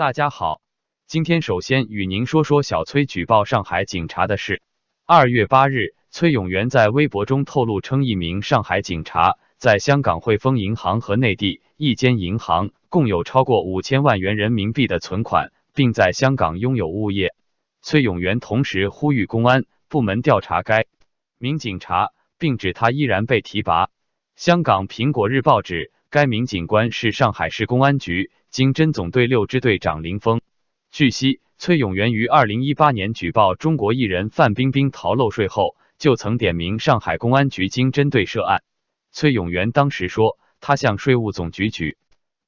大家好，今天首先与您说说小崔举报上海警察的事。二月八日，崔永元在微博中透露称，一名上海警察在香港汇丰银行和内地一间银行共有超过五千万元人民币的存款，并在香港拥有物业。崔永元同时呼吁公安部门调查该名警察，并指他依然被提拔。香港苹果日报指，该名警官是上海市公安局。经侦总队六支队长林峰。据悉，崔永元于二零一八年举报中国艺人范冰冰逃漏税后，就曾点名上海公安局经侦队涉案。崔永元当时说，他向税务总局举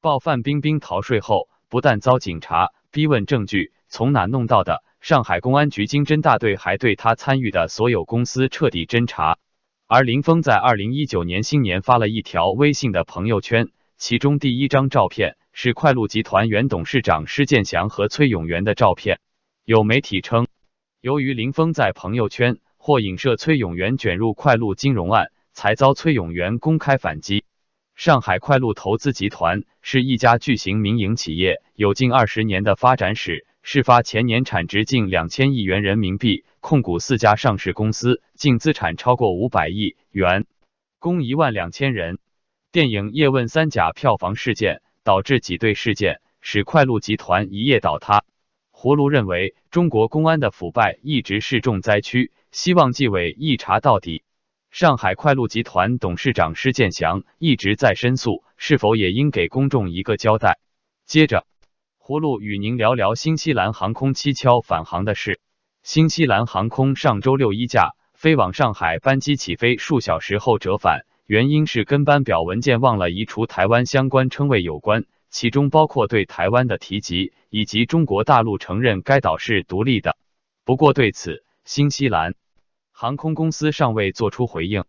报范冰冰逃税后，不但遭警察逼问证据从哪弄到的，上海公安局经侦大队还对他参与的所有公司彻底侦查。而林峰在二零一九年新年发了一条微信的朋友圈，其中第一张照片。是快鹿集团原董事长施建祥和崔永元的照片。有媒体称，由于林峰在朋友圈或影射崔永元卷入快鹿金融案，才遭崔永元公开反击。上海快鹿投资集团是一家巨型民营企业，有近二十年的发展史。事发前年产值近两千亿元人民币，控股四家上市公司，净资产超过五百亿元，工一万两千人。电影《叶问三甲》票房事件。导致挤兑事件，使快鹿集团一夜倒塌。葫芦认为，中国公安的腐败一直是重灾区，希望纪委一查到底。上海快鹿集团董事长施建祥一直在申诉，是否也应给公众一个交代？接着，葫芦与您聊聊新西兰航空蹊跷返航的事。新西兰航空上周六一架飞往上海班机起飞数小时后折返。原因是跟班表文件忘了移除台湾相关称谓有关，其中包括对台湾的提及，以及中国大陆承认该岛是独立的。不过对此，新西兰航空公司尚未作出回应。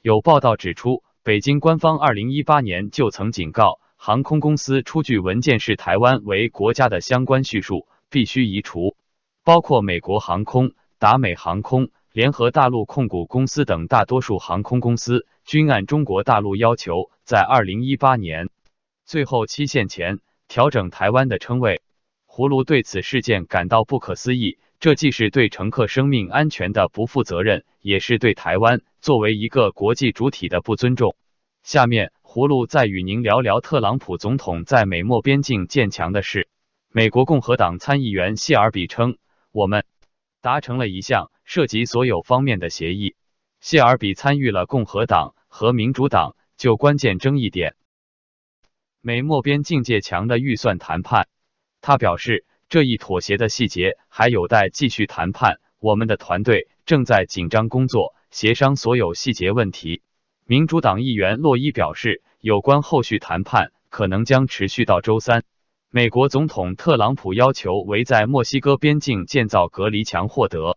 有报道指出，北京官方二零一八年就曾警告航空公司出具文件是台湾为国家的相关叙述必须移除，包括美国航空、达美航空。联合大陆控股公司等大多数航空公司均按中国大陆要求，在二零一八年最后期限前调整台湾的称谓。葫芦对此事件感到不可思议，这既是对乘客生命安全的不负责任，也是对台湾作为一个国际主体的不尊重。下面，葫芦再与您聊聊特朗普总统在美墨边境建墙的事。美国共和党参议员谢尔比称：“我们。”达成了一项涉及所有方面的协议。谢尔比参与了共和党和民主党就关键争议点美墨边境界墙的预算谈判。他表示，这一妥协的细节还有待继续谈判。我们的团队正在紧张工作，协商所有细节问题。民主党议员洛伊表示，有关后续谈判可能将持续到周三。美国总统特朗普要求为在墨西哥边境建造隔离墙获得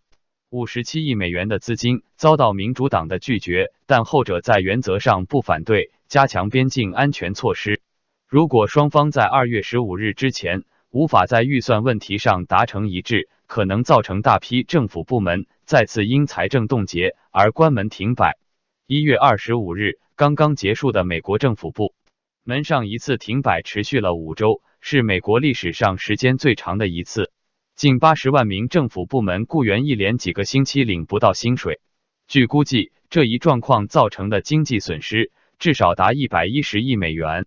五十七亿美元的资金，遭到民主党的拒绝，但后者在原则上不反对加强边境安全措施。如果双方在二月十五日之前无法在预算问题上达成一致，可能造成大批政府部门再次因财政冻结而关门停摆。一月二十五日刚刚结束的美国政府部门上一次停摆持续了五周。是美国历史上时间最长的一次，近八十万名政府部门雇员一连几个星期领不到薪水。据估计，这一状况造成的经济损失至少达一百一十亿美元。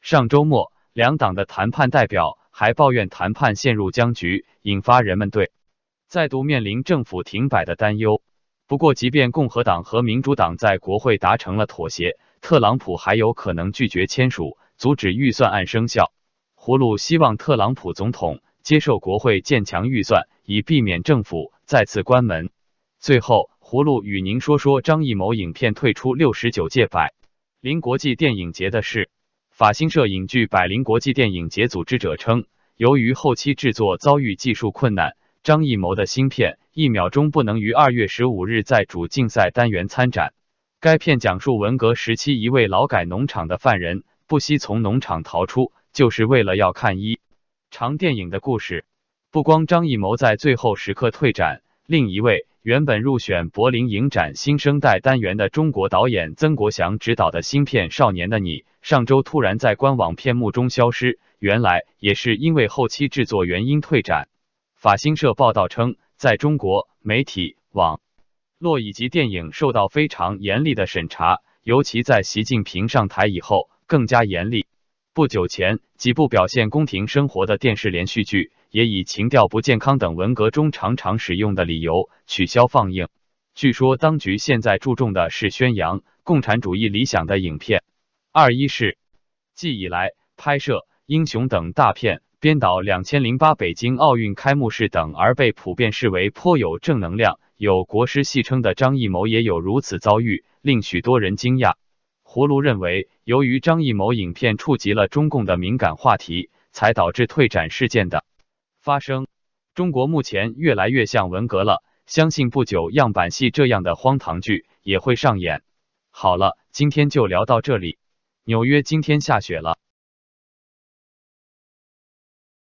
上周末，两党的谈判代表还抱怨谈判陷入僵局，引发人们对再度面临政府停摆的担忧。不过，即便共和党和民主党在国会达成了妥协，特朗普还有可能拒绝签署，阻止预算案生效。葫芦希望特朗普总统接受国会建强预算，以避免政府再次关门。最后，葫芦与您说说张艺谋影片退出六十九届百灵国际电影节的事。法新社引据百灵国际电影节组织者称，由于后期制作遭遇技术困难，张艺谋的新片《一秒钟》不能于二月十五日在主竞赛单元参展。该片讲述文革时期一位劳改农场的犯人不惜从农场逃出。就是为了要看一长电影的故事。不光张艺谋在最后时刻退展，另一位原本入选柏林影展新生代单元的中国导演曾国祥执导的新片《少年的你》，上周突然在官网片幕中消失。原来也是因为后期制作原因退展。法新社报道称，在中国媒体、网络以及电影受到非常严厉的审查，尤其在习近平上台以后更加严厉。不久前，几部表现宫廷生活的电视连续剧也以情调不健康等文革中常常使用的理由取消放映。据说，当局现在注重的是宣扬共产主义理想的影片。二一是，继以来拍摄《英雄》等大片，编导《两千零八北京奥运开幕式》等，而被普遍视为颇有正能量、有国师戏称的张艺谋，也有如此遭遇，令许多人惊讶。葫芦认为，由于张艺谋影片触及了中共的敏感话题，才导致退展事件的发生。中国目前越来越像文革了，相信不久样板戏这样的荒唐剧也会上演。好了，今天就聊到这里。纽约今天下雪了。